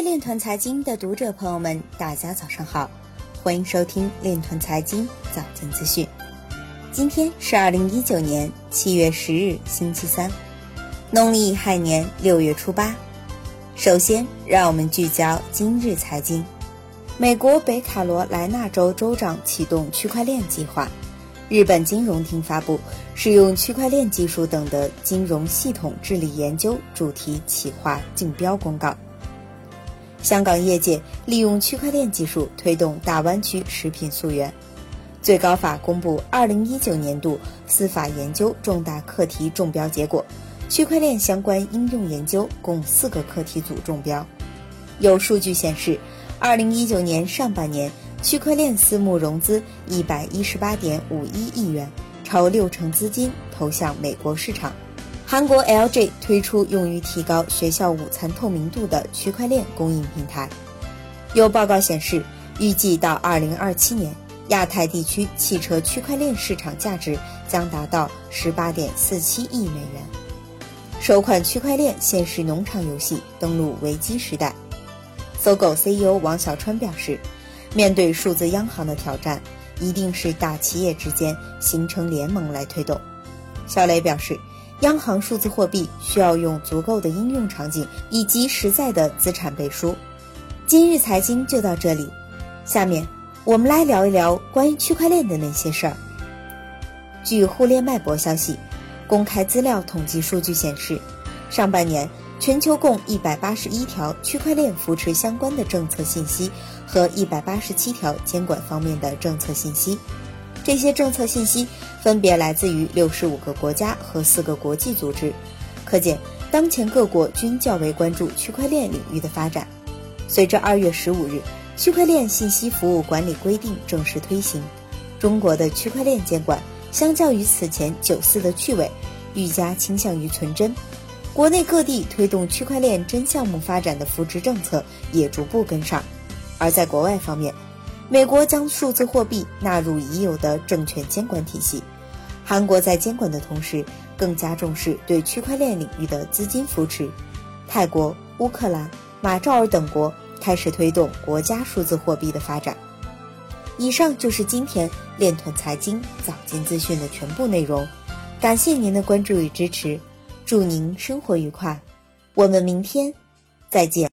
位链团财经的读者朋友们，大家早上好，欢迎收听链团财经早间资讯。今天是二零一九年七月十日，星期三，农历亥年六月初八。首先，让我们聚焦今日财经。美国北卡罗来纳州州长启动区块链计划。日本金融厅发布使用区块链技术等的金融系统治理研究主题企划竞标公告。香港业界利用区块链技术推动大湾区食品溯源。最高法公布二零一九年度司法研究重大课题中标结果，区块链相关应用研究共四个课题组中标。有数据显示，二零一九年上半年。区块链私募融资一百一十八点五一亿元，超六成资金投向美国市场。韩国 LG 推出用于提高学校午餐透明度的区块链供应平台。有报告显示，预计到二零二七年，亚太地区汽车区块链市场价值将达到十八点四七亿美元。首款区块链现实农场游戏登陆维基时代。搜狗 CEO 王小川表示。面对数字央行的挑战，一定是大企业之间形成联盟来推动。小雷表示，央行数字货币需要用足够的应用场景以及实在的资产背书。今日财经就到这里，下面我们来聊一聊关于区块链的那些事儿。据互联脉搏消息，公开资料统计数据显示，上半年。全球共一百八十一条区块链扶持相关的政策信息和一百八十七条监管方面的政策信息，这些政策信息分别来自于六十五个国家和四个国际组织，可见当前各国均较为关注区块链领域的发展。随着二月十五日区块链信息服务管理规定正式推行，中国的区块链监管相较于此前九四的趣味，愈加倾向于纯真。国内各地推动区块链真项目发展的扶持政策也逐步跟上，而在国外方面，美国将数字货币纳入已有的证券监管体系，韩国在监管的同时更加重视对区块链领域的资金扶持，泰国、乌克兰、马绍尔等国开始推动国家数字货币的发展。以上就是今天链团财经早间资讯的全部内容，感谢您的关注与支持。祝您生活愉快，我们明天再见。